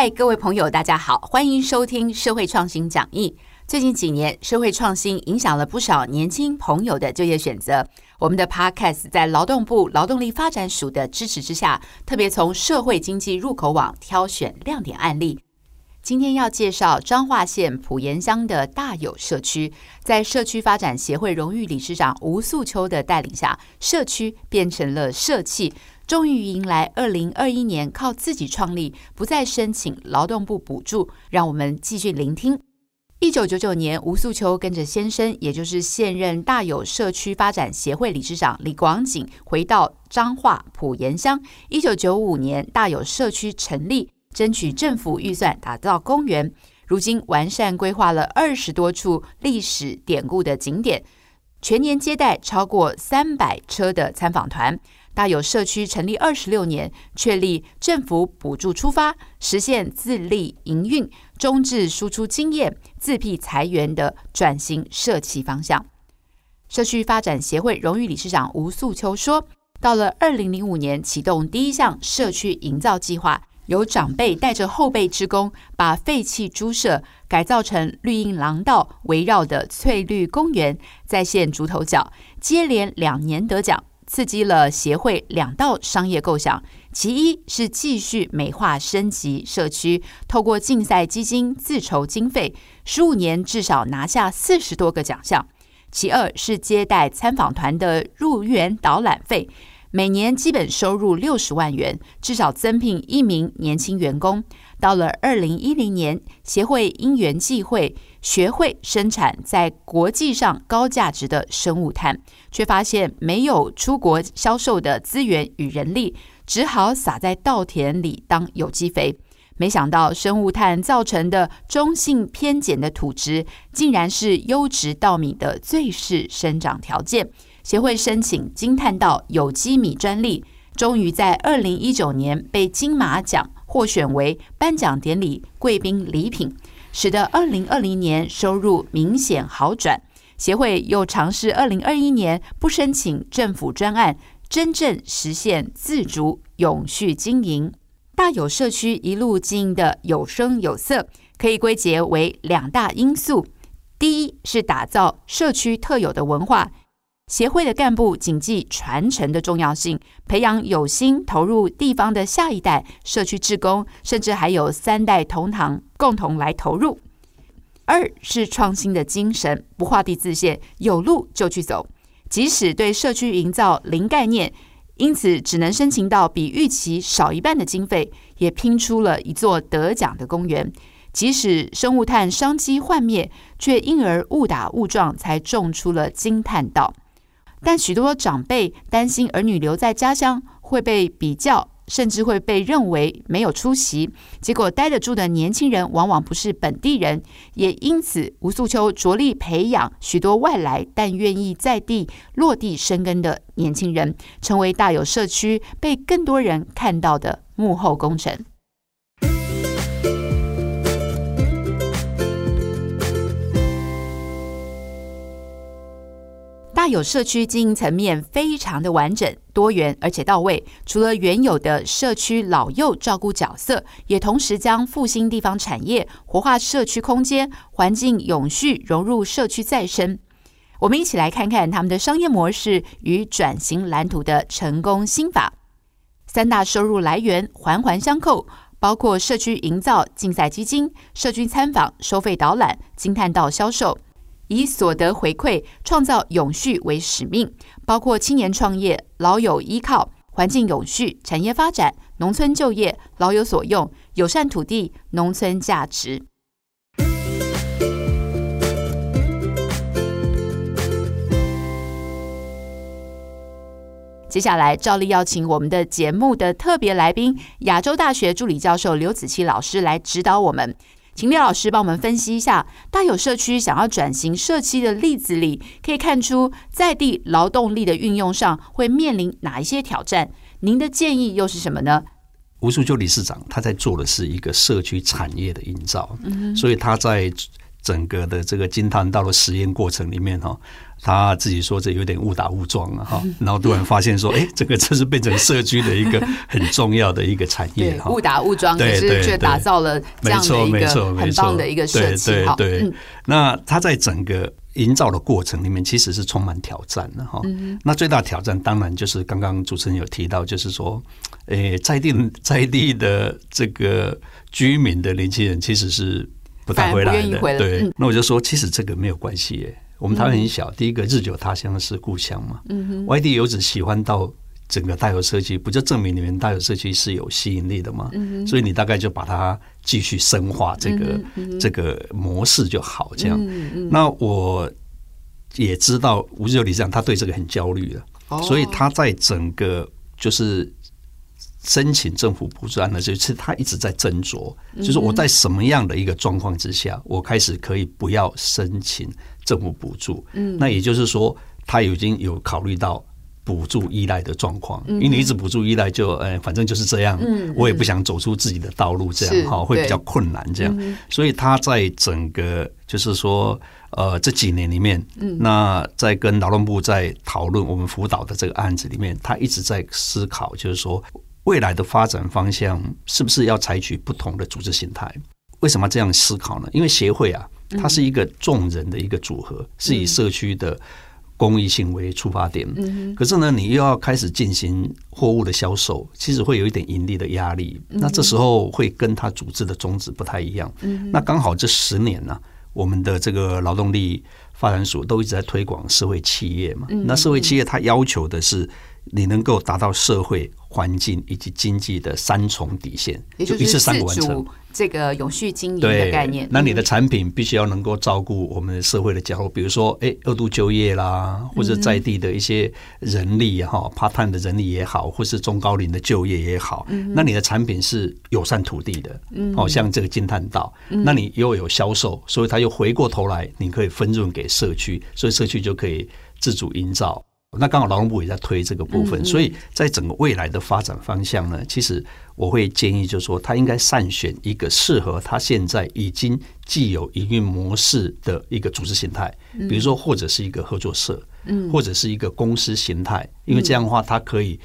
嗨，各位朋友，大家好，欢迎收听社会创新讲义。最近几年，社会创新影响了不少年轻朋友的就业选择。我们的 Podcast 在劳动部劳动力发展署的支持之下，特别从社会经济入口网挑选亮点案例。今天要介绍彰化县埔盐乡的大有社区，在社区发展协会荣誉理事长吴素秋的带领下，社区变成了社企，终于迎来二零二一年靠自己创立，不再申请劳动部补助。让我们继续聆听。一九九九年，吴素秋跟着先生，也就是现任大有社区发展协会理事长李广景，回到彰化埔盐乡。一九九五年，大有社区成立。争取政府预算打造公园，如今完善规划了二十多处历史典故的景点，全年接待超过三百车的参访团。大有社区成立二十六年，确立政府补助出发，实现自立营运、中置输出经验、自辟裁员的转型社企方向。社区发展协会荣誉理事长吴素秋说：“到了二零零五年，启动第一项社区营造计划。”由长辈带着后辈职工，把废弃猪舍改造成绿荫廊道围绕的翠绿公园，在线竹头角，接连两年得奖，刺激了协会两道商业构想。其一是继续美化升级社区，透过竞赛基金自筹经费，十五年至少拿下四十多个奖项；其二是接待参访团的入园导览费。每年基本收入六十万元，至少增聘一名年轻员工。到了二零一零年，协会因缘际会，学会生产在国际上高价值的生物炭，却发现没有出国销售的资源与人力，只好撒在稻田里当有机肥。没想到生物炭造成的中性偏碱的土质，竟然是优质稻米的最适生长条件。协会申请金碳稻有机米专利，终于在二零一九年被金马奖获选为颁奖典礼贵宾礼品，使得二零二零年收入明显好转。协会又尝试二零二一年不申请政府专案，真正实现自主永续经营。大有社区一路经营的有声有色，可以归结为两大因素：第一是打造社区特有的文化。协会的干部谨记传承的重要性，培养有心投入地方的下一代社区职工，甚至还有三代同堂共同来投入。二是创新的精神，不画地自限，有路就去走。即使对社区营造零概念，因此只能申请到比预期少一半的经费，也拼出了一座得奖的公园。即使生物炭商机幻灭，却因而误打误撞才种出了金炭道。但许多长辈担心儿女留在家乡会被比较，甚至会被认为没有出息。结果待得住的年轻人往往不是本地人，也因此吴素秋着力培养许多外来但愿意在地落地生根的年轻人，成为大有社区被更多人看到的幕后功臣。有社区经营层面非常的完整、多元而且到位。除了原有的社区老幼照顾角色，也同时将复兴地方产业、活化社区空间、环境永续融入社区再生。我们一起来看看他们的商业模式与转型蓝图的成功心法。三大收入来源环环相扣，包括社区营造竞赛基金、社区参访收费导览、惊叹道销售。以所得回馈创造永续为使命，包括青年创业、老有依靠、环境永续、产业发展、农村就业、老有所用、友善土地、农村价值。接下来，照例邀请我们的节目的特别来宾——亚洲大学助理教授刘子琪老师来指导我们。请廖老师帮我们分析一下，大有社区想要转型社区的例子里，可以看出在地劳动力的运用上会面临哪一些挑战？您的建议又是什么呢？吴淑秋理事长他在做的是一个社区产业的营造，所以他在整个的这个金叹道的实验过程里面哈。他自己说这有点误打误撞了哈，然后突然发现说，哎，这个这是变成社区的一个很重要的一个产业哈。误打误撞，可是却打造了这样的一个很棒的一个设计。对对对，那他在整个营造的过程里面，其实是充满挑战的哈。那最大挑战当然就是刚刚主持人有提到，就是说，诶，在地在地的这个居民的年轻人其实是不太回来的。对，那我就说，其实这个没有关系耶。我们台湾很小，第一个日久他乡是故乡嘛。外地游子喜欢到整个大有社区，不就证明你们大有社区是有吸引力的吗？所以你大概就把它继续深化这个这个模式就好。这样，那我也知道吴日久理事长他对这个很焦虑的，所以他在整个就是申请政府补助案的时候，他一直在斟酌，就是我在什么样的一个状况之下，我开始可以不要申请。政府补助，嗯，那也就是说，他已经有考虑到补助依赖的状况，因为你一直补助依赖，就呃，反正就是这样，嗯，我也不想走出自己的道路，这样哈，会比较困难，这样，所以他在整个就是说，呃，这几年里面，嗯，那在跟劳动部在讨论我们辅导的这个案子里面，他一直在思考，就是说未来的发展方向是不是要采取不同的组织形态？为什么这样思考呢？因为协会啊。它是一个众人的一个组合，是以社区的公益性为出发点。可是呢，你又要开始进行货物的销售，其实会有一点盈利的压力。那这时候会跟他组织的宗旨不太一样。那刚好这十年呢，我们的这个劳动力发展署都一直在推广社会企业嘛。那社会企业它要求的是你能够达到社会。环境以及经济的三重底线，也就是三个完成这个永续经营的概念。那你的产品必须要能够照顾我们社会的角落，比如说，哎，二度就业啦，或者在地的一些人力哈，part time 的人力也好，或是中高龄的就业也好。那你的产品是友善土地的，哦，像这个金叹道，那你又有销售，所以他又回过头来，你可以分润给社区，所以社区就可以自主营造。那刚好劳动部也在推这个部分，所以在整个未来的发展方向呢，其实我会建议，就是说他应该善选一个适合他现在已经既有营运模式的一个组织形态，比如说或者是一个合作社，嗯，或者是一个公司形态，因为这样的话，它可以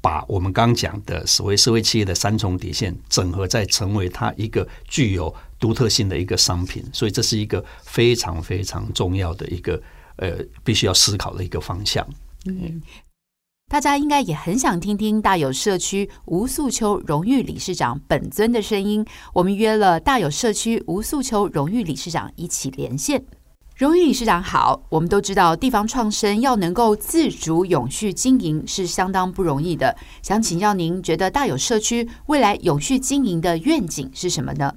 把我们刚讲的所谓社会企业的三重底线整合，再成为它一个具有独特性的一个商品，所以这是一个非常非常重要的一个呃，必须要思考的一个方向。嗯，大家应该也很想听听大有社区吴素秋荣誉理事长本尊的声音。我们约了大有社区吴素秋荣誉理事长一起连线。荣誉理事长好，我们都知道地方创生要能够自主永续经营是相当不容易的。想请教您，觉得大有社区未来永续经营的愿景是什么呢？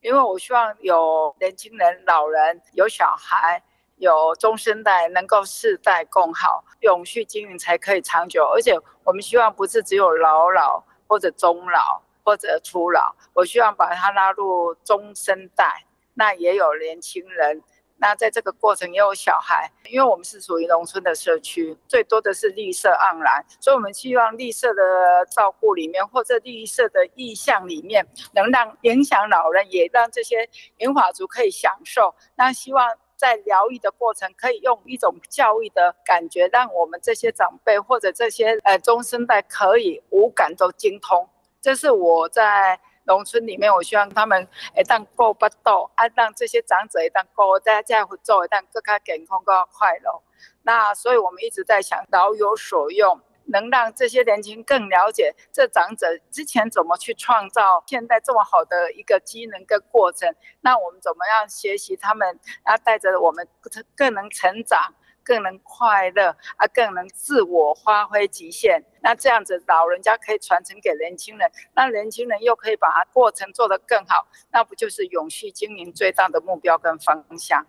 因为我希望有年轻人、老人、有小孩。有中生代能够世代共好，永续经营才可以长久。而且我们希望不是只有老老或者中老或者初老，我希望把它纳入中生代，那也有年轻人，那在这个过程也有小孩。因为我们是属于农村的社区，最多的是绿色盎然，所以我们希望绿色的照顾里面或者绿色的意象里面，能让影响老人，也让这些银发族可以享受。那希望。在疗愈的过程，可以用一种教育的感觉，让我们这些长辈或者这些呃中生代可以五感都精通。这是我在农村里面，我希望他们一旦够不到，啊，让这些长者一旦够，大家再会做一旦更加健康、更加快乐。那所以我们一直在想，老有所用。能让这些年轻更了解这长者之前怎么去创造现在这么好的一个机能跟过程，那我们怎么样学习他们，然后带着我们更能成长、更能快乐啊，更能自我发挥极限。那这样子老人家可以传承给年轻人，那年轻人又可以把过程做得更好，那不就是永续经营最大的目标跟方向？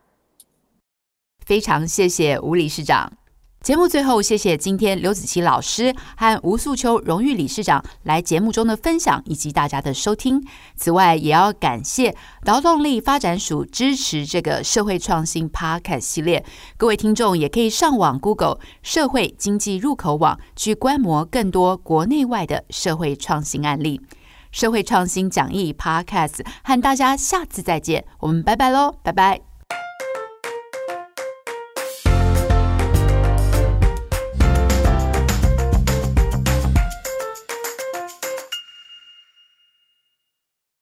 非常谢谢吴理事长。节目最后，谢谢今天刘子琪老师和吴素秋荣誉理事长来节目中的分享，以及大家的收听。此外，也要感谢劳动力发展署支持这个社会创新 Podcast 系列。各位听众也可以上网 Google 社会经济入口网，去观摩更多国内外的社会创新案例。社会创新讲义 Podcast，和大家下次再见，我们拜拜喽，拜拜。